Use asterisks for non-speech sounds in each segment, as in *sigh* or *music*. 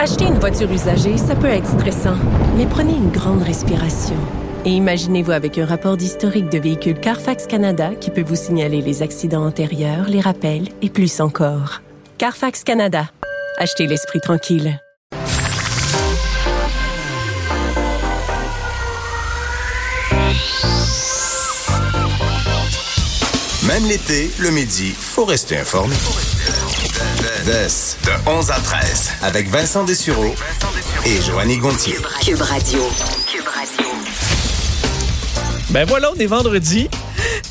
Acheter une voiture usagée, ça peut être stressant, mais prenez une grande respiration. Et imaginez-vous avec un rapport d'historique de véhicule Carfax Canada qui peut vous signaler les accidents antérieurs, les rappels et plus encore. Carfax Canada. Achetez l'esprit tranquille. Même l'été, le midi, faut rester informé. De 11 à 13, avec Vincent Dessureau et Joanny Gontier. Cube Radio. Ben voilà, on est vendredi.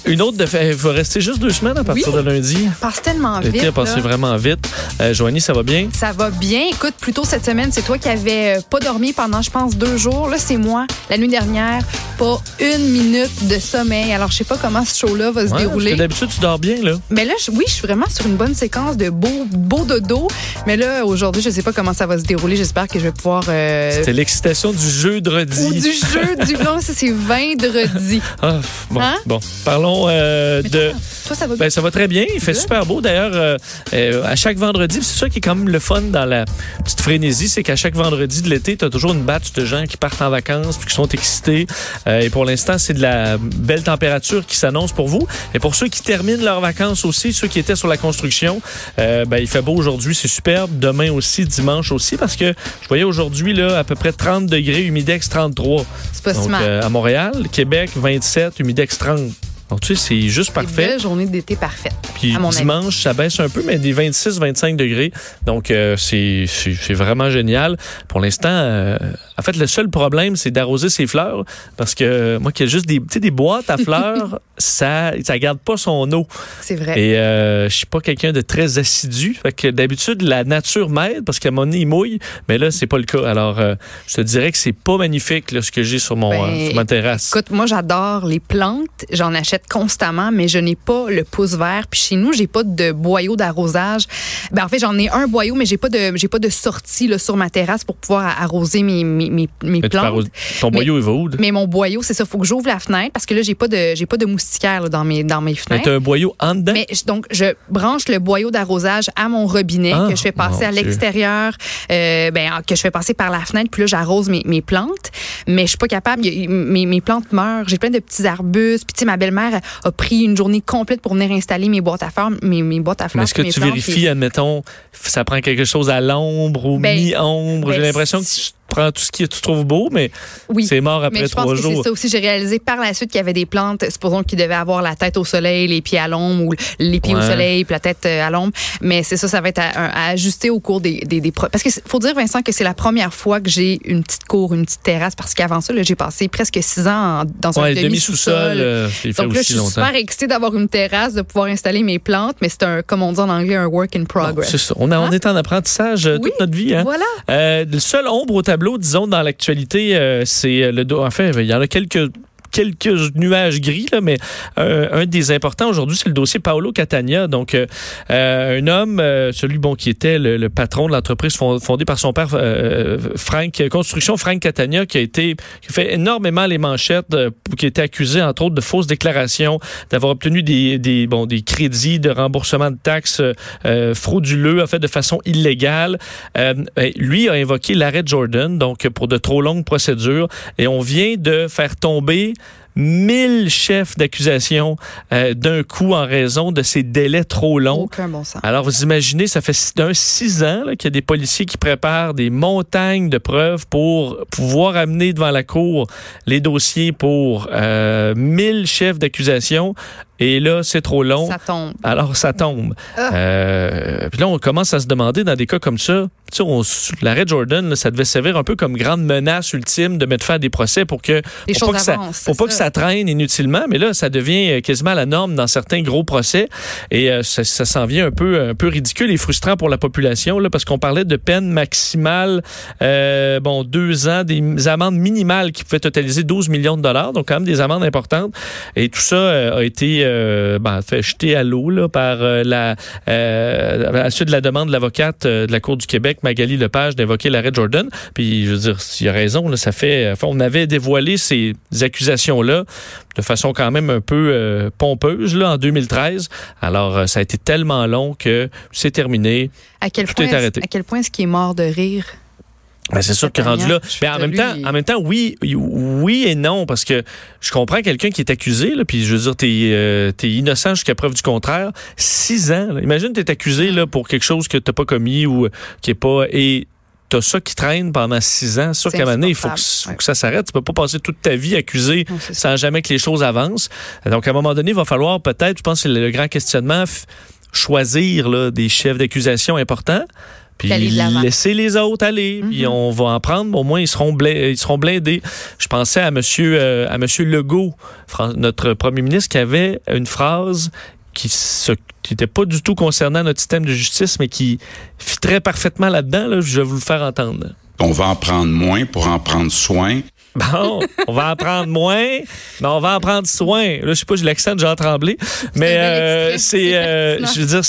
Une autre de fait, il va rester juste deux semaines à partir Oui. de lundi. passe tellement vite. L'été a passé là. vraiment vite. Euh, Joanie, ça va bien? Ça va bien. Écoute, plutôt cette semaine, c'est toi qui avais euh, pas dormi pendant, je pense, deux jours. Là, c'est moi. La nuit dernière, pas une minute de sommeil. Alors, je sais pas comment ce show-là va se Ouais, dérouler. d'habitude, tu dors bien, là. Mais là, oui, je suis vraiment sur une bonne séquence de beau, beau dodo. Mais là, aujourd'hui, je sais pas comment ça va se dérouler. J'espère que je vais pouvoir. euh, C'est l'excitation du jeu de ou du jeu du. *laughs* Non, c'est vendredi. Ah, bon, Hein? bon. Parlons euh, Mais de... toi, toi, ça va bien? Ben, ça va très bien. Il fait super beau. D'ailleurs, euh, euh, à chaque vendredi, c'est ça qui est quand même le fun dans la petite frénésie, c'est qu'à chaque vendredi de l'été, tu as toujours une batch de gens qui partent en vacances puis qui sont excités. Et pour l'instant, c'est de la belle température qui s'annonce pour vous. Et pour ceux qui terminent leurs vacances aussi, ceux qui étaient sur la construction, ben, il fait beau aujourd'hui, c'est superbe. Demain aussi, dimanche aussi, parce que je voyais aujourd'hui là à peu près 30 degrés, humidex 33. C'est pas si mal. à Montréal, Québec 27, humidex 30. Donc tu sais, c'est juste Une parfait. belle journée d'été parfaite. Puis à mon avis. dimanche, ça baisse un peu, mais des 26-25 degrés. Donc, euh, c'est vraiment génial. Pour l'instant, euh, en fait, le seul problème, c'est d'arroser ses fleurs. Parce que euh, moi, qui ai juste des, des boîtes à *laughs* fleurs, ça ça garde pas son eau. C'est vrai. Et euh, je suis pas quelqu'un de très assidu. Fait que d'habitude, la nature m'aide parce qu'à mon nez, il mouille. Mais là, c'est pas le cas. Alors, euh, je te dirais que c'est pas magnifique là, ce que j'ai sur, mon Ben, euh, sur ma terrasse. Écoute, moi, j'adore les plantes. J'en achète constamment, mais je n'ai pas le pouce vert. Puis chez nous, j'ai pas de boyau d'arrosage. Ben, en fait, j'en ai un boyau, mais j'ai pas de, j'ai pas de sortie là, sur ma terrasse pour pouvoir arroser mes, mes, mes, mes Mais plantes. ton Mais- boyau, il va où? Mais mon boyau, c'est ça. Faut que j'ouvre la fenêtre parce que là, j'ai pas de, j'ai pas de moustiquaire là, dans mes, dans mes Mais fenêtres. t'as un boyau en dedans? Mais donc, je branche le boyau d'arrosage à mon robinet Ah, que je fais passer à l'extérieur, euh, ben, que je fais passer par la fenêtre, puis là, j'arrose mes, mes plantes. Mais je suis pas capable. il mes, mes plantes meurent. J'ai plein de petits arbustes. Puis, tu sais, ma belle-mère a pris une journée complète pour venir installer mes boîtes à fleurs. Mes, mes boîtes à Mais fleurs. est-ce que tu plantes, vérifies, puis- admettons, ça prend quelque chose à l'ombre ou Ben, mi-ombre? J'ai ben, l'impression que tu prends tout ce que tu trouves beau, mais Oui. c'est mort Mais après je pense trois que jours. c'est ça aussi. J'ai réalisé par la suite qu'il y avait des plantes, supposons qui devaient avoir la tête au soleil, les pieds à l'ombre ou les pieds au soleil puis la tête euh, à l'ombre. Mais c'est ça, ça va être à, à ajuster au cours des, des, des Parce c'est- faut dire, Vincent, que c'est la première fois que j'ai une petite cour, une petite terrasse, parce qu'avant ça, j'ai passé presque six ans en- dans Ouais, un demi-sous-sol. euh, Donc là, je suis longtemps. super excitée d'avoir une terrasse, de pouvoir installer mes plantes, mais c'est un, comme on dit en anglais, un work in Bon, progress. c'est ça. On, a- on Hein? est en apprentissage euh, Oui, toute notre vie. Hein? Voilà. Euh, le seul ombre au tableau, disons, dans l'actualité, euh, c'est le dos. En fait, il y en a quelques quelques nuages gris, là, mais euh, un des importants aujourd'hui, c'est le dossier Paolo Catania. Donc, euh, euh, un homme, euh, celui bon qui était le, le patron de l'entreprise fond- fondée par son père, euh, Frank Construction Frank Catania, qui a été qui fait énormément les manchettes, euh, qui été accusé entre autres de fausses déclarations, d'avoir obtenu des, des bon des crédits de remboursement de taxes frauduleux, en fait de façon illégale. Lui a invoqué l'arrêt Jordan, donc pour de trop longues procédures, et on vient de faire tomber 1000 chefs d'accusation euh, d'un coup en raison de ces délais trop longs. Aucun bon sens. Alors, vous imaginez, ça fait six- d'un six ans qu'il y a des policiers qui préparent des montagnes de preuves pour pouvoir amener devant la cour les dossiers pour euh, 1000 chefs d'accusation. Et là, c'est trop long. Ça tombe. Alors, ça tombe. Ah. Euh, puis là, on commence à se demander dans des cas comme ça, tu sais, on- l'arrêt Jordan, là, ça devait servir un peu comme grande menace ultime de mettre fin à des procès pour que Les pour choses pas que ça, avancent, pour pas que ça traîne inutilement, mais là, ça devient euh, quasiment la norme dans certains gros procès et euh, ça, ça s'en vient un peu, un peu ridicule et frustrant pour la population là, parce qu'on parlait de peine maximale, euh, bon, deux ans, des amendes minimales qui pouvaient totaliser 12 millions de dollars, donc quand même des amendes importantes. Et tout ça euh, a été euh, ben, fait jeter à l'eau là, par euh, la euh, à la suite de la demande de l'avocate euh, de la Cour du Québec, Magali Lepage, d'invoquer l'arrêt Jordan. Puis, je veux dire, il a raison, là, ça fait. enfin, on avait dévoilé ces accusations-là de façon quand même un peu pompeuse là, en 2013. Alors, ça a été tellement long que c'est terminé. À quel, Tout point, est arrêté. à quel point est-ce qu'il est mort de rire? Ben, c'est sûr que rendu là. Mais en même temps, en même temps, oui, oui et non, parce que je comprends quelqu'un qui est accusé, là, puis je veux dire, t'es euh, es innocent jusqu'à preuve du contraire. Six ans. Là. Imagine t'es accusé là pour quelque chose que t'as pas commis ou qui est pas et t'as ça qui traîne pendant six ans. C'est sûr qu'à un moment donné, il faut que, faut que ça s'arrête. Tu peux pas passer toute ta vie accusé non, sans jamais que les choses avancent. Donc, à un moment donné, il va falloir peut-être, je pense que c'est le grand questionnement, choisir là, des chefs d'accusation importants puis laisser les autres aller, puis mhm. on va en prendre. Au moins, ils seront, blindés, ils seront blindés. Je pensais à Monsieur, euh, à Monsieur Legault, notre premier ministre, qui avait une phrase qui n'était pas du tout concernant notre système de justice, mais qui fitrait parfaitement là-dedans. Là, je vais vous le faire entendre. On va en prendre moins pour en prendre soin. *laughs* Bon, on va en prendre moins, mais on va en prendre soin. Là, je sais pas, j'ai l'accent de Jean Tremblay, mais euh, c'est, euh, je veux dire,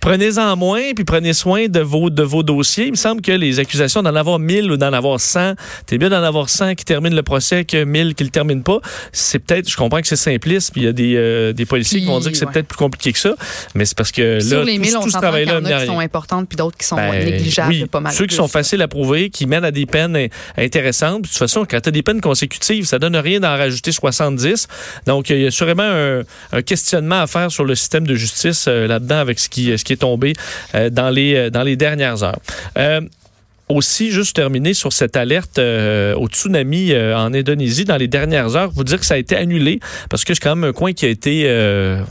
prenez-en moins, puis prenez soin de vos de vos dossiers. Il me semble que les accusations d'en avoir 1000 ou d'en avoir 100, t'es bien d'en avoir 100 qui terminent le procès que 1000 qui le terminent pas. C'est peut-être, je comprends que c'est simpliste, puis il y a des, euh, des policiers qui vont dire que c'est peut-être plus compliqué que ça, mais c'est parce que là, sur les 1000, tout, on ce travail-là, il y en a qui sont importantes, puis d'autres qui sont ben, négligeables, oui, pas mal. Ceux qui sont faciles à prouver, qui mènent à des peines intéressantes. De toute façon, quand tu as des peines consécutives, ça donne rien d'en rajouter 70. Donc, il y a sûrement un, questionnement à faire sur le système de justice euh, là-dedans avec ce qui, est tombé euh, euh, dans les dernières heures aussi, juste terminer sur cette alerte euh, au tsunami euh, en Indonésie dans les dernières heures, vous dire que ça a été annulé parce que c'est quand même un coin qui a été euh,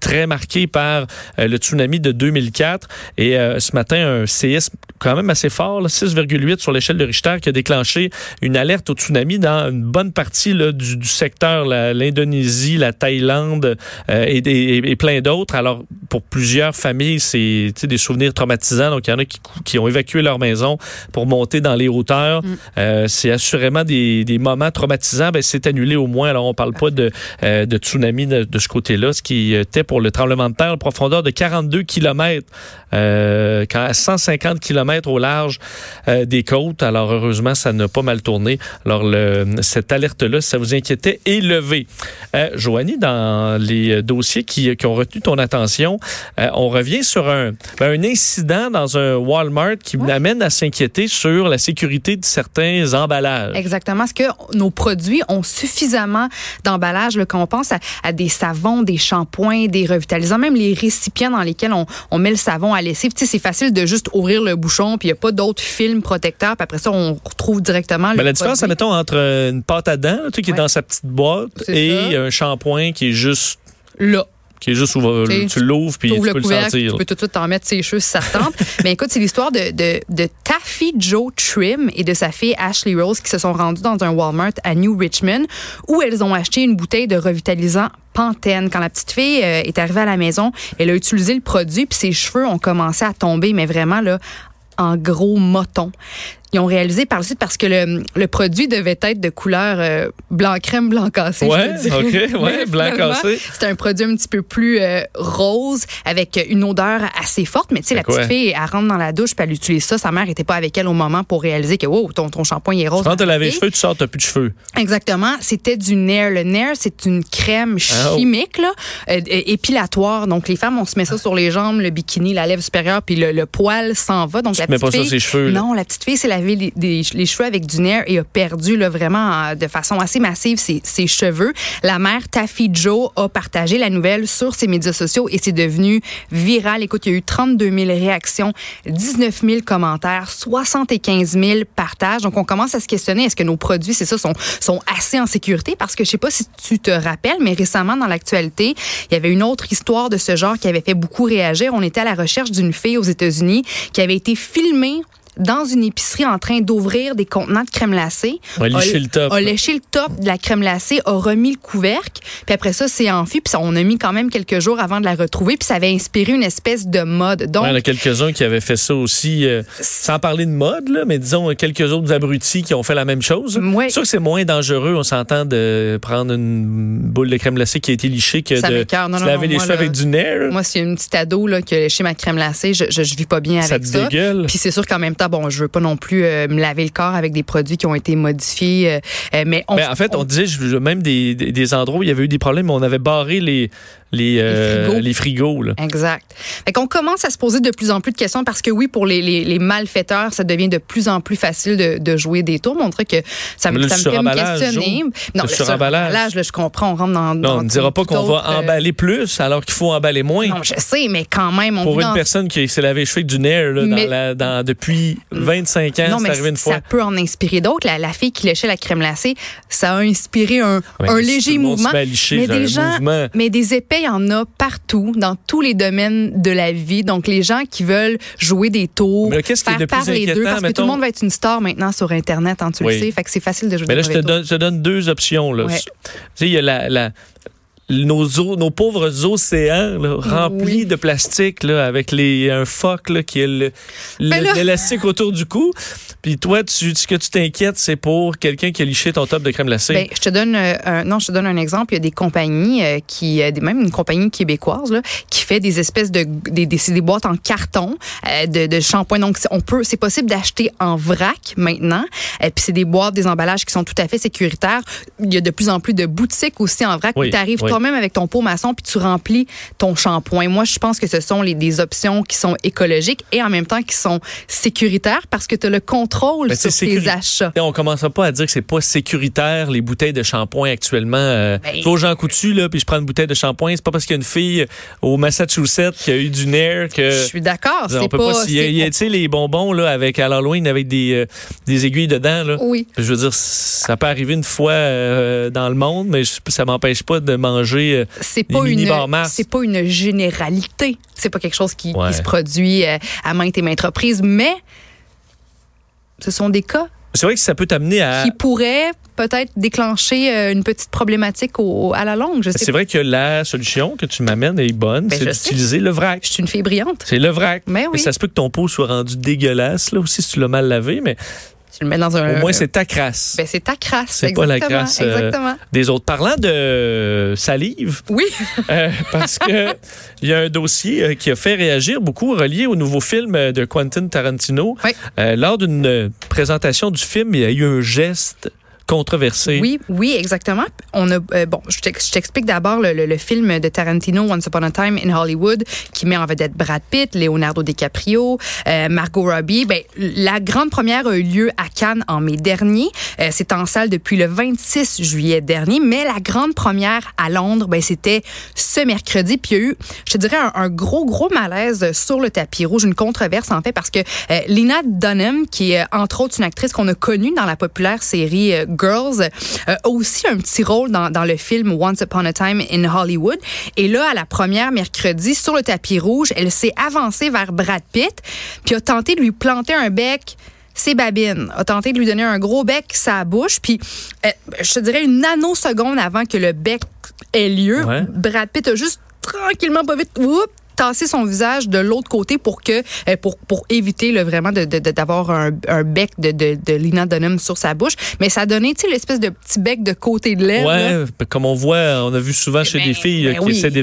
très marqué par le tsunami de 2004 et ce matin un séisme quand même assez fort, 6,8 sur l'échelle de Richter qui a déclenché une alerte au tsunami dans une bonne partie là, du, du, secteur, l'Indonésie, la, Thaïlande et, et, et, plein d'autres. Alors pour plusieurs familles, c'est des souvenirs traumatisants. Donc il y en a qui, qui ont évacué leur maison pour monter dans les hauteurs. Mm. Euh, c'est assurément des, des, moments traumatisants. Ben, c'est annulé au moins. Alors, on parle pas de, euh, de tsunami de, de ce côté-là, ce qui était pour le tremblement de terre, une profondeur de 42 km, euh, à 150 km au large des côtes. Alors, heureusement, ça n'a pas mal tourné. Alors, le, cette alerte-là, si ça vous inquiétait, est levée. Joanie, dans les dossiers qui, qui ont retenu ton attention, on revient sur un, ben, un incident dans un Walmart qui ouais. amène à s'inquiéter sur la sécurité de certains emballages. Exactement. Est-ce que nos produits ont suffisamment d'emballage quand on pense à, à, des savons, des shampoings, des revitalisants, même les récipients dans lesquels on, on met le savon à lessive? Tu sais, c'est facile de juste ouvrir le bouchon, puis il n'y a pas d'autres films protecteurs, puis après ça, on retrouve directement le La différence, mettons, entre une pâte à dents, tu sais, qui ouais. est dans sa petite boîte, et ça. un shampoing qui est juste là qui est juste ouvert, tu l'ouvres puis tu peux le sentir. Tu peux tout de suite t'en mettre ses cheveux si ça te tente. *laughs* Mais écoute, c'est l'histoire de, de, de Taffy Joe Trim et de sa fille Ashley Rose qui se sont rendus dans un Walmart à New Richmond où elles ont acheté une bouteille de revitalisant Pantene. Quand la petite fille euh, est arrivée à la maison, elle a utilisé le produit puis ses cheveux ont commencé à tomber, mais vraiment là en gros moton. Ils ont réalisé par le suite parce que le, le produit devait être de couleur euh, blanc crème, blanc cassé. Ouais, ok, ouais, *laughs* blanc cassé. C'est un produit un petit peu plus euh, rose avec une odeur assez forte. Mais tu sais, la petite fille, elle rentre dans la douche puis elle utilise ça. Sa mère était pas avec elle au moment pour réaliser que wow, ton, ton shampoing est rose. Quand tu lavé les cheveux, tu sors, t'as plus de cheveux. Exactement. C'était du Nair. Le Nair, c'est une crème chimique là, euh, épilatoire. Donc les femmes, on se met ça sur les jambes, le bikini, la lèvre supérieure, puis le, le poil s'en va. Donc tu la petite mets pas fille, ça sur ses cheveux. Non, la petite fille, c'est les, cheveux avec du Nair et a perdu là, vraiment de façon assez massive ses, ses, cheveux. La mère Taffy Joe a partagé la nouvelle sur ses médias sociaux et c'est devenu viral. Écoute, il y a eu 32 000 réactions, 19 000 commentaires, 75 000 partages. Donc, on commence à se questionner, est-ce que nos produits, c'est ça, sont, sont assez en sécurité? Parce que je sais pas si tu te rappelles, mais récemment, dans l'actualité, il y avait une autre histoire de ce genre qui avait fait beaucoup réagir. On était à la recherche d'une fille aux États-Unis qui avait été filmée dans une épicerie en train d'ouvrir des contenants de crème glacée. A léché le top. A léché le top de la crème glacée, a remis le couvercle, puis après ça, c'est enfui, puis on a mis quand même quelques jours avant de la retrouver, puis ça avait inspiré une espèce de mode. Donc, ouais, il y en a quelques-uns qui avaient fait ça aussi, euh, sans parler de mode, là, mais disons quelques autres abrutis qui ont fait la même chose. Ouais. C'est sûr que c'est moins dangereux, on s'entend, de prendre une boule de crème glacée qui a été lichée que ça de non, se non, laver non, les moi, cheveux là, avec du nerf. Moi, c'est une petite ado là, qui a léché ma crème glacée, je, je, je vis pas bien Ça avec te ça. dégueule. Puis c'est sûr qu'en même temps, ça, bon, je veux pas non plus euh, me laver le corps avec des produits qui ont été modifiés, euh, euh, mais on, Ben, en fait, on, disait je- même des, des, endroits où il y avait eu des problèmes, on avait barré les, les, euh, frigos. les frigos. là. Exact. Fait qu'on commence à se poser de plus en plus de questions parce que oui, pour les, les, les malfaiteurs, ça devient de plus en plus facile de, de jouer des tours. Montrer que ça me, ça me fait me questionner. Non, Le suremballage. je comprends, on rentre dans. Non, dans on ne dira pas qu'on va emballer plus alors qu'il faut emballer moins. Non, je sais, mais quand même, on Pour une dans- personne qui s'est lavé les cheveux avec du Nair là, dans Mais- la- dans- depuis 25 ans, Non, c'est mais arrivé une ça peut en inspirer d'autres. La, la fille qui léchait la crème glacée, ça a inspiré un, Ouais, un mais si léger mouvement. mais des gens, mouvement. mais des épais, il y en a partout, dans tous les domaines de la vie. Donc, les gens qui veulent jouer des tours, Mais là, qu'est-ce qui est faire les deux, parce que tout le monde va être une star maintenant sur Internet, hein, tu Oui. le sais. Fait que c'est facile de jouer Mais là, des je te donne, je te donne deux options. Là. Ouais. Tu sais, il y a la, la- nos, eaux- nos pauvres océans là, remplis Oui. de plastique là, avec les, un phoque là, qui a là- l'élastique autour du cou. Puis toi, tu, ce que tu t'inquiètes, c'est pour quelqu'un qui a liché ton top de crème glacée. Ben, je te donne euh, un, non, je te donne un exemple. Il y a des compagnies euh, qui, euh, même une compagnie québécoise là, qui fait des espèces de des, des, des boîtes en carton euh, de, de shampoing. Donc c'est- on peut, c'est possible d'acheter en vrac maintenant. Et puis c'est des boîtes, des emballages qui sont tout à fait sécuritaires. Il y a de plus en plus de boutiques aussi en vrac Oui, où tu arrives oui. Toi-même avec ton pot maçon puis tu remplis ton shampoing. Moi, je pense que ce sont les, des options qui sont écologiques et en même temps qui sont sécuritaires parce que tu as le contrôle Ben, sur tes achats. On commencera pas à dire que c'est pas sécuritaire les bouteilles de shampoing actuellement. Euh, Ben- Coutu là, puis je prends une bouteille de shampoing. C'est pas parce qu'il y a une fille au Massachusetts qui a eu du Nair que Je suis d'accord. C'est pas. pas. il y a, tu sais les bonbons là avec à l'Halloween avec des euh, des aiguilles dedans là. Oui. Je veux dire, ça peut arriver une fois euh, dans le monde, mais je- ça m'empêche pas de manger. Euh, c'est pas une c'est pas une généralité c'est pas quelque chose qui, se produit euh, à maintes et maintes reprises mais ce sont des cas c'est vrai que ça peut t'amener à. qui pourraient peut-être déclencher euh, une petite problématique au- à la longue C'est vrai que la solution que tu m'amènes est bonne, Ben, c'est d'utiliser le vrac. je suis une fille brillante C'est le vrac. Mais oui. ça se peut que ton pot soit rendu dégueulasse, là aussi, si tu l'as mal lavé, mais tu le mets dans un au moins, c'est ta crasse. ben, c'est ta crasse C'est pas la crasse, euh, exactement Des autres. Parlant de salive, oui euh, parce que il y a un dossier euh, qui a fait réagir beaucoup, relié au nouveau film euh, de Quentin Tarantino. Oui. Euh, lors d'une euh, présentation du film, il y a eu un geste controversé. Oui, oui, exactement. On a euh, bon, je t'ex- je t'explique d'abord le, film de Tarantino Once Upon a Time in Hollywood qui met en vedette Brad Pitt, Leonardo DiCaprio, euh, Margot Robbie. Ben, la grande première a eu lieu à Cannes en mai dernier. Euh, c'est en salle depuis le 26 juillet dernier, mais la grande première à Londres, ben c'était ce mercredi. Puis il y a eu, je te dirais, un, un gros gros malaise sur le tapis rouge, une controverse en fait parce que Lena Dunham, qui est entre autres une actrice qu'on a connue dans la populaire série Girls, euh, a aussi un petit rôle dans, dans le film Once Upon a Time in Hollywood. Et là, à la première mercredi, sur le tapis rouge, elle s'est avancée vers Brad Pitt, puis a tenté de lui planter un bec ses babines, a tenté de lui donner un gros bec sa bouche, puis euh, je te dirais une nanoseconde avant que le bec ait lieu, Ouais. Brad Pitt a juste tranquillement, pas vite, whoop, tasser son visage de l'autre côté pour que euh, pour pour éviter là, vraiment de de- de- d'avoir un, un bec de, de de Lena Dunham sur sa bouche mais ça a donné tu sais l'espèce de petit bec de côté de lèvre là. Ouais, comme on voit, on a vu souvent chez Ben, des filles ben euh, qui oui. essaient de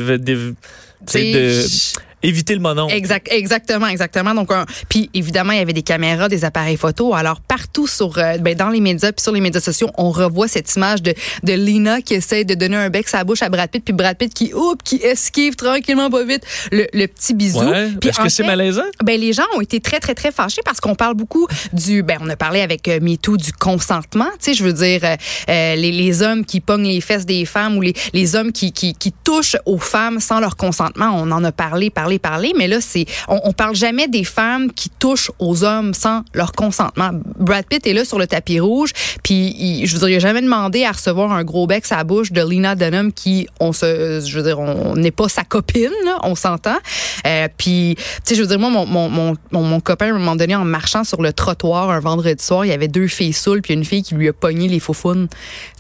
éviter le monon. Exact, exactement, exactement. Donc, un- puis évidemment, il y avait des caméras, des appareils photo. Alors partout sur, euh, ben, dans les médias, puis sur les médias sociaux, on revoit cette image de de Lina qui essaie de donner un bec sa bouche à Brad Pitt, puis Brad Pitt qui, oups, qui esquive tranquillement pas vite le, le petit bisou. Ouais. Puis Est-ce que c'est malaisant? ben les gens ont été très très très fâchés parce qu'on parle beaucoup du ben on a parlé avec euh, MeToo du consentement, tu sais je veux dire euh, euh, les, les hommes qui pognent les fesses des femmes ou les, les hommes qui, qui qui touchent aux femmes sans leur consentement, on en a parlé parlé parlé mais là c'est on, parle jamais des femmes qui touchent aux hommes sans leur consentement. Brad Pitt est là sur le tapis rouge puis je veux dire il a jamais demandé à recevoir un gros bec sa bouche de Lena Dunham qui on se je veux dire on n'est pas sa copine là, on s'entend. Euh, puis tu sais je veux dire moi mon, mon, mon, mon, copain à un moment donné en marchant sur le trottoir un vendredi soir, il y avait deux filles saoules puis une fille qui lui a pogné les sais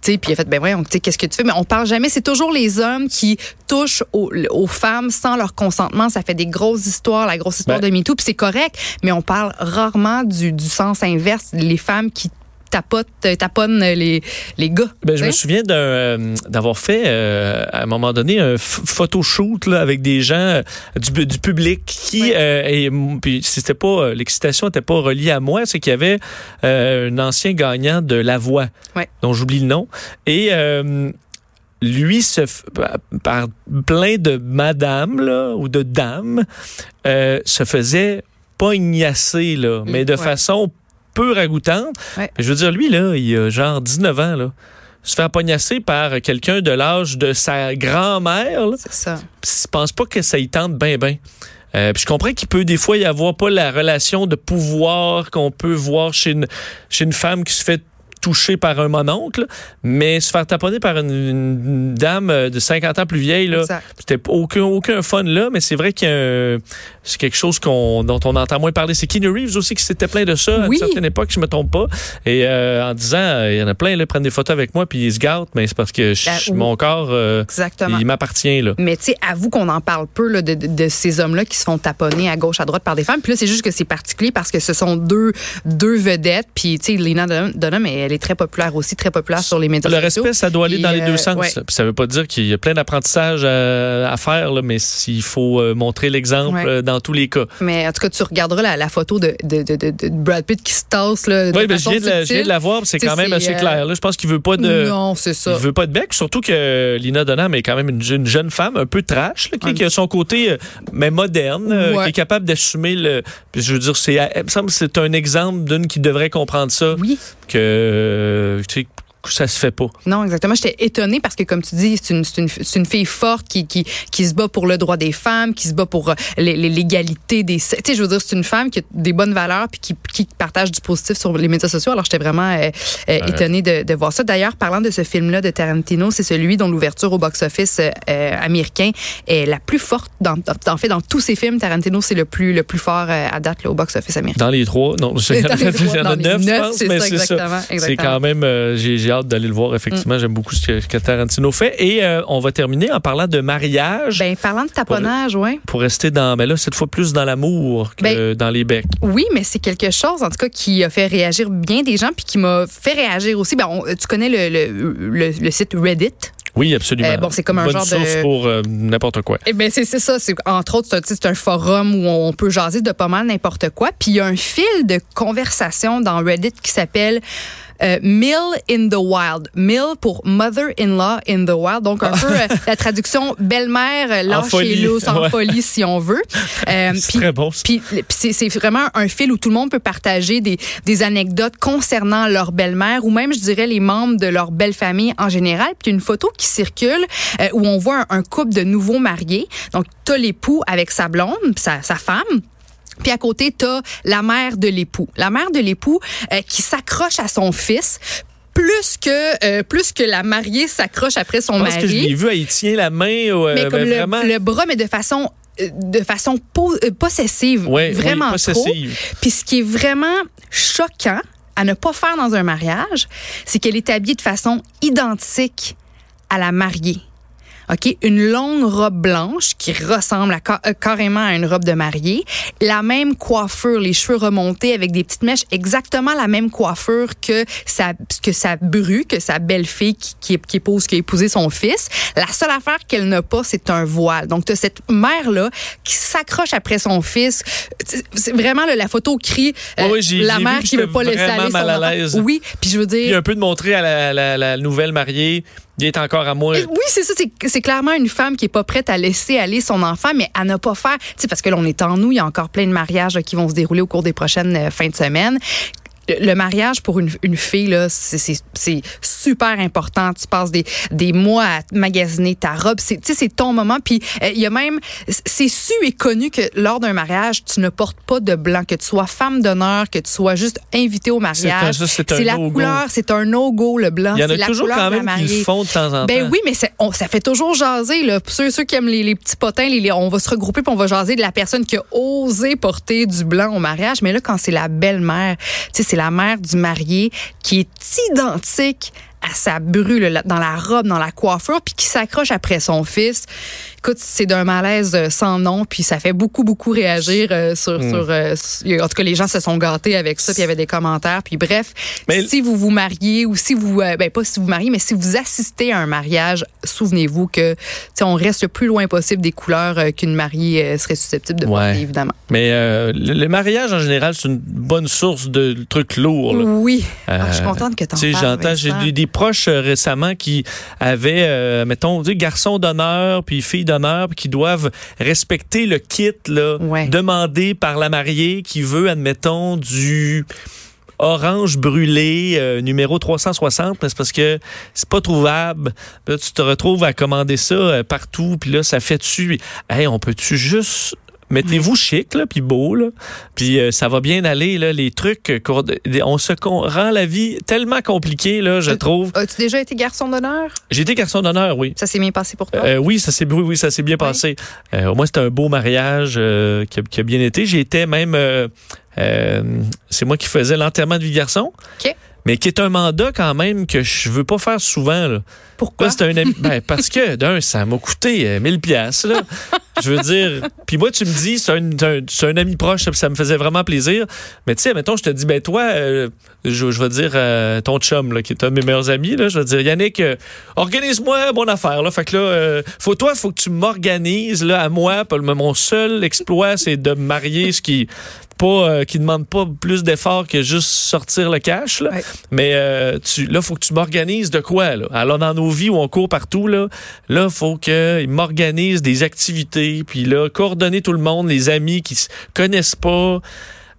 puis il a fait ben sais qu'est-ce que tu fais? Mais on parle jamais, c'est toujours les hommes qui touchent aux, aux femmes sans leur consentement, ça fait des grosses histoires, la grosse histoire Ben- de MeToo puis c'est correct, mais on parle rarement du, du sens inverse, les femmes qui tapote, euh, taponne les, les gars. Ben, je me sais. souviens d'un, euh, d'avoir fait euh, à un moment donné un photoshoot là, avec des gens euh, du, du public qui Oui. euh, et puis c'était pas euh, l'excitation n'était pas reliée à moi, c'est qu'il y avait euh, un ancien gagnant de La Voix dont j'oublie le nom et euh, lui se par- plein de madames là, ou de dames euh, se faisait pognasser là, mais de ouais. façon peu ragoûtante. Ouais. Mais Je veux dire, lui, là, il a genre 19 ans, là. Se faire pognasser par quelqu'un de l'âge de sa grand-mère. C'est ça. Je pense pas que ça y tente bien, bien. Euh, je comprends qu'il peut des fois y avoir pas la relation de pouvoir qu'on peut voir chez une, chez une femme qui se fait toucher par un mononcle, mais se faire taponner par une, une dame euh, de 50 ans plus vieille, là, c'était aucun, aucun fun là, mais c'est vrai un- c'est quelque chose qu'on, dont on entend moins parler. C'est Keanu Reeves aussi qui s'était plein de ça à une certaine époque, je me trompe pas. Et euh, en disant, euh, il y en a plein, là, ils prennent des photos avec moi, puis ils se gâtent, mais c'est parce que je- oui. mon corps, euh, Exactement. il m'appartient. là. Mais tu sais, avoue qu'on en parle peu là, de, de- de ces hommes-là qui se font taponner à gauche, à droite par des femmes. Puis là, c'est juste que c'est particulier parce que ce sont deux, deux vedettes. Puis tu sais, Lena Dunham, Dunham, elle est très populaire aussi, très populaire sur les médias Le sociaux. respect, ça doit aller Puis, dans les euh, deux sens. ouais. Puis ça veut pas dire qu'il y a plein d'apprentissages à, à faire, là, mais s'il faut euh, montrer l'exemple Ouais. euh, dans tous les cas. Mais en tout cas, tu regarderas la, la photo de, de, de, de- de Brad Pitt qui se tasse là, de Oui, ben, je viens de la, je viens de la voir, c'est quand même assez euh, clair. Là, je pense qu'il veut pas de. Non, c'est ça. Il veut pas de bec, surtout que Lina Dunham est quand même une, jeune- une jeune femme un peu trash, là, qui, Un qui a son côté euh, mais moderne, euh, Ouais. qui est capable d'assumer le. Puis je veux dire, c'est, il me semble que c'est un exemple d'une qui devrait comprendre ça, Oui. que euh, tu sais, que ça se fait pas. Non, exactement. J'étais étonnée parce que, comme tu dis, c'est une, une, une fille forte qui, qui, qui se bat pour le droit des femmes, qui se bat pour euh, l'égalité des... Tu sais, je veux dire, c'est une femme qui a des bonnes valeurs puis qui, qui partage du positif sur les médias sociaux. Alors, j'étais vraiment euh, euh, étonnée de, de voir ça. D'ailleurs, parlant de ce film-là de Tarantino, c'est celui dont l'ouverture au box-office euh, américain est la plus forte. Dans, en fait, dans tous ses films, Tarantino, c'est le plus, le plus fort à date là, au box-office américain. Dans les trois, non, en *laughs* Dans a, les trois, *laughs* il y en a dans les neuf, je pense, mais c'est ça. C'est quand même, hâte d'aller le voir. Mm. Effectivement, j'aime beaucoup ce que, ce que Tarantino fait. Et euh, on va terminer en parlant de mariage. Ben, parlant de taponnage, ouais. pour rester dans, mais là, cette fois plus dans l'amour que Ben, dans les becs. Oui, mais c'est quelque chose, en tout cas, qui a fait réagir bien des gens, puis qui m'a fait réagir aussi. Ben, on- tu connais le, le, le- le site Reddit? Oui, absolument. Euh, bon, c'est comme un Bonne genre de- source pour euh, n'importe quoi. Eh bien, c'est ça. C'est, entre autres, c'est un, un forum où on peut jaser de pas mal n'importe quoi. Puis il y a un fil de conversation dans Reddit qui s'appelle euh, Mill in the Wild. Mill pour Mother-in-law in the Wild. Donc, un peu euh, la traduction belle-mère, euh, lâche et folie. lousse, en folie, si on veut. *laughs* Euh, C'est très bon. puis c'est vraiment un fil où tout le monde peut partager des, des anecdotes concernant leur belle-mère ou même, je dirais, les membres de leur belle famille en général. Puis une photo qui circule euh, où on voit un, un couple de nouveaux mariés. Donc, t'as l'époux avec sa blonde, sa, sa femme. Puis à côté, t'as la mère de l'époux. La mère de l'époux euh, qui s'accroche à son fils plus que euh, plus que la mariée s'accroche après son mari que je l'ai vu, elle tient la main, euh, mais comme ben, le, vraiment. le bras, mais de façon de façon po- possessive, Ouais, vraiment oui, trop. Puis ce qui est vraiment choquant à ne pas faire dans un mariage, c'est qu'elle est habillée de façon identique à la mariée. OK, une longue robe blanche qui ressemble à euh, carrément à une robe de mariée, la même coiffure, les cheveux remontés avec des petites mèches, exactement la même coiffure que sa que sa bru, que sa belle-fille qui, qui, qui épouse qui a épousé son fils. La seule affaire qu'elle n'a pas, c'est un voile. Donc tu cette mère là qui s'accroche après son fils. C'est- vraiment là, la photo crie euh, ouais, j'ai- la mère vu, qui veut pas laisser aller son mal à enfant. l'aise. Oui, puis je veux dire Puis un peu de montrer à la, la- la nouvelle mariée, il est encore moi. euh, Oui, c'est ça. C'est, clairement une femme qui est pas prête à laisser aller son enfant, mais à ne pas faire. Tu sais, parce que là, on est en nous. Il y a encore plein de mariages là, qui vont se dérouler au cours des prochaines euh, fins de semaine. Le le mariage pour une, une fille, là, c'est, super important. Tu passes des, des mois à magasiner ta robe. C'est, tu sais, c'est ton moment. Puis euh, il y a même, c'est su et connu que lors d'un mariage, tu ne portes pas de blanc, que tu sois femme d'honneur, que tu sois juste invité au mariage. c'est la couleur, c'est un no-go, le blanc. Il y en a la toujours quand même qui le font de temps en Ben temps. oui, mais on- ça fait toujours jaser. Là. Ceux, ceux qui aiment les, les petits potins, les- les- on va se regrouper puis on va jaser de la personne qui a osé porter du blanc au mariage. Mais là, quand c'est la belle-mère, tu sais, c'est la mère du marié qui est identique à sa bru là, dans la robe, dans la coiffure, puis qui s'accroche après son fils. Écoute, c'est d'un malaise euh, sans nom, puis ça fait beaucoup, beaucoup réagir euh, sur, Hmm. sur euh, En tout cas, les gens se sont gâtés avec ça, puis il y avait des commentaires. Puis bref, Mais- si vous vous mariez ou si vous, ben pas si vous mariez, mais si vous assistez à un mariage, souvenez-vous que, on reste le plus loin possible des couleurs qu'une mariée serait susceptible de Ouais. porter, évidemment. Mais le, le mariage, en général, c'est une bonne source de trucs lourds. là. Oui. Ah, je suis contente que tu en parles. j'entends, j'ai des, des proches récemment qui avaient, mettons, sais, garçons d'honneur puis filles d'honneur qui doivent respecter le kit là, Ouais. demandé par la mariée qui veut, admettons, du orange brûlé euh, numéro 360 mais c'est parce que c'est pas trouvable là tu te retrouves à commander ça euh, partout puis là ça fait tu hey on peut-tu juste Mettez-vous chic, là, puis beau, là. Puis euh, ça va bien aller, là, les trucs. euh, On se rend la vie tellement compliquée, là, je Euh, trouve. As-tu déjà été garçon d'honneur? J'ai été garçon d'honneur, oui. Ça s'est bien passé pour toi? Euh, oui, ça s'est oui, oui, ça s'est bien passé. Euh, au moins, c'était un beau mariage qui, a, qui a bien été. Été même... c'est moi qui faisais l'enterrement de vie garçon. OK. Mais qui est un mandat quand même que je veux pas faire souvent. Là. Pourquoi? Là, c'est un ami- ben, parce que d'un, ça m'a coûté euh, 1000 pièces là. Je veux dire, puis moi tu me dis c'est un, un, ami proche, ça me faisait vraiment plaisir. Mais tu sais, mettons je te dis ben toi euh, je, je vais dire euh, ton chum là, qui est un de mes meilleurs amis là, je vais dire Yannick euh, organise-moi mon affaire là. Fait que là euh, faut toi faut que tu m'organises là à moi, mon seul exploit c'est de me marier ce qui pas euh, qui demande pas plus d'efforts que juste sortir le cash là. Ouais. Mais euh, tu, là, faut que tu m'organises de quoi, là? Alors, dans nos vies où on court partout, là, là, faut qu'ils m'organisent des activités, puis là, coordonner tout le monde, les amis qui se connaissent pas,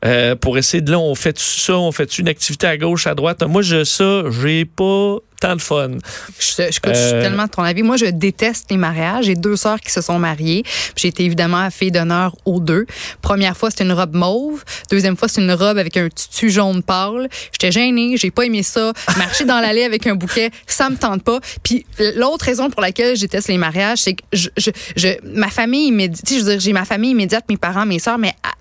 euh, pour essayer de là, on fait ça, on fait une activité à gauche, à droite? Moi, je, ça, j'ai pas tant de fun. Je, je, écoute, je suis Euh, tellement de ton avis. Moi, je déteste les mariages. J'ai deux sœurs qui se sont mariées. J'ai été évidemment fille d'honneur aux deux. Première fois, c'était une robe mauve. Deuxième fois, c'est une robe avec un tutu jaune pâle. J'étais gênée. J'ai pas aimé ça. Marcher dans l'allée avec un bouquet, ça me tente pas. Puis l'autre raison pour laquelle je déteste les mariages, c'est que je, je, je, ma famille immédiate, tu sais, je veux dire, j'ai ma famille immédiate, mes parents, mes sœurs, mais à-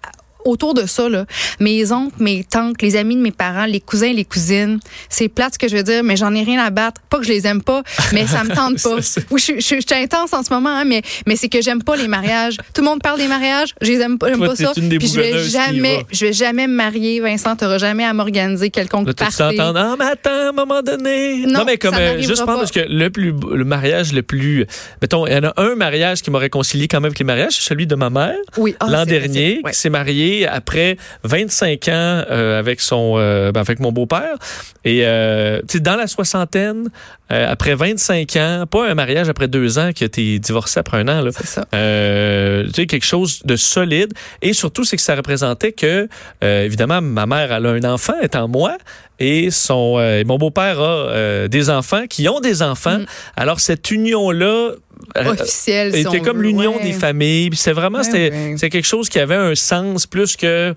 autour de ça, là, mes oncles, mes tantes, les amis de mes parents, les cousins, les cousines, c'est plate ce que je veux dire, mais j'en ai rien à battre. Pas que je les aime pas, mais ça me *laughs* tente pas. Oui, je, je, je suis intense en ce moment, hein, mais, mais c'est que j'aime pas les mariages. Tout le monde parle des mariages, je les aime pas, j'aime Toi, pas ça. Puis je vais jamais, je vais jamais me marier, Vincent, t'auras jamais à m'organiser quelconque Là, party. ah, mais attends, à un moment donné. Non, mais comme, ça euh, juste prendre parce que le plus, le mariage le plus, mettons, il y en a un mariage qui m'a réconcilié quand même avec les mariages, c'est celui de ma mère. Oui, ah, l'an dernier. Ouais. qui s'est marié après 25 ans euh, avec son euh, ben, avec mon beau-père. Et euh, tu sais, dans la soixantaine, après 25 ans, pas un mariage après deux ans qui a été divorcé après un an, là. C'est ça. Tu sais, quelque chose de solide. Et surtout, c'est que ça représentait que, évidemment, ma mère, elle a un enfant, étant moi, et son, euh, mon beau-père a euh, des enfants qui ont des enfants. Mm. Alors, cette union-là euh, Officiel, si était comme l'union Ouais. des familles. C'est vraiment, Ouais, c'était ouais. c'est quelque chose qui avait un sens plus que...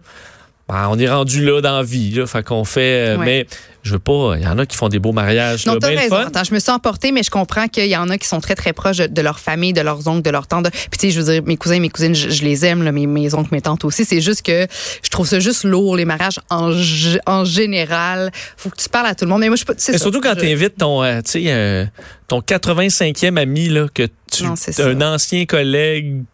ben, on est rendu là dans la vie, là, fait qu'on fait... euh. Mais je veux pas... Il y en a qui font des beaux mariages. Non, là, t'as raison. Attends, je me suis emportée, mais je comprends qu'il y en a qui sont très, très proches de, de leur famille, de leurs oncles, de leurs tantes. Puis, tu sais, je veux dire, mes cousins et mes cousines, je, je les aime, là, mes, mes oncles, mes tantes aussi. C'est juste que je trouve ça juste lourd, les mariages en, général. Faut que tu parles à tout le monde. Mais moi, je c'est ça. surtout quand Je- tu invites ton, euh, tu sais, euh, ton 85e ami, là, que tu, Non, un ancien collègue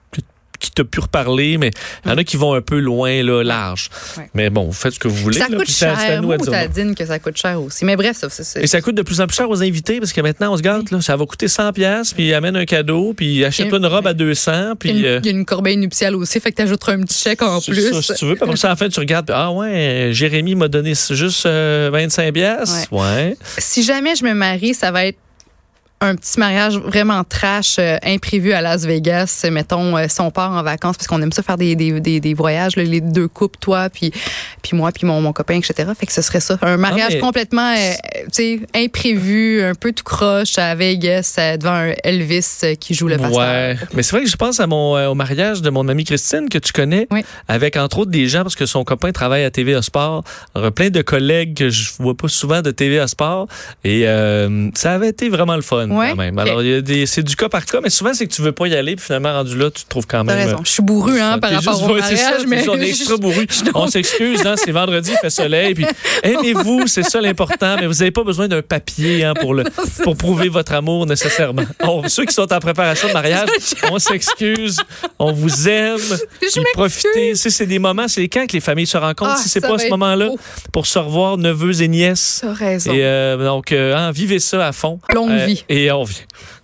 qui t'a pu reparler, mais il y en a qui vont un peu loin, là, large. Ouais. Mais bon, vous faites ce que vous voulez. Ça là, coûte c'est à- cher. nous à dire que ça coûte cher aussi. Mais bref, ça, c'est- Et ça coûte de plus en plus cher aux invités parce que maintenant, on se gâte. Là. Ça va coûter 100 pièces puis amène un cadeau, puis achète-toi une robe à 200. Il y a Puis, une- euh, il y a une corbeille nuptiale aussi, fait que t'ajouteras un petit chèque en plus. ça, si tu veux. Après ça, en fait, tu regardes. puis, Ah ouais, Jérémy m'a donné juste euh, 25 pièces. Ouais. si jamais je me marie, ça va être un petit mariage vraiment trash, euh, imprévu à Las Vegas. Mettons, euh, si on part en vacances, parce qu'on aime ça faire des, des, des, des voyages, là, les deux couples, toi, puis, puis moi, puis mon, mon copain, etc. Fait que ce serait ça. Un mariage mais- complètement, euh, tu sais, imprévu, un peu tout croche à Vegas, euh, devant un Elvis euh, qui joue le pasteur. Ouais, mais c'est vrai que je pense à mon euh, au mariage de mon amie Christine que tu connais, Oui. avec entre autres des gens parce que son copain travaille à TVA Sport, Alors, plein de collègues que je vois pas souvent de TVA Sport et euh, ça avait été vraiment le fun. Ouais. quand même. Alors, c'est du cas par cas, mais souvent, c'est que tu veux pas y aller, puis finalement, rendu là, tu te trouves quand même. raison. euh, Je suis bourru hein, par rapport juste- au ouais, c'est ça, mariage, mais *laughs* on est extra bourru. On s'excuse, hein, c'est vendredi, il fait soleil, puis *laughs* aimez-vous, c'est ça l'important, mais vous n'avez pas besoin d'un papier hein, pour, le, *laughs* pour prouver votre amour nécessairement. On- ceux qui sont en préparation de mariage, on s'excuse, on vous aime, Je puis profitez. Si c'est des moments, c'est quand que les familles se rencontrent, Ah, si c'est pas ce moment-là, pour se revoir neveux et nièces. Raison. Et euh, donc, euh, hein, vivez ça à fond. Longue Euh, vie. Et on vient.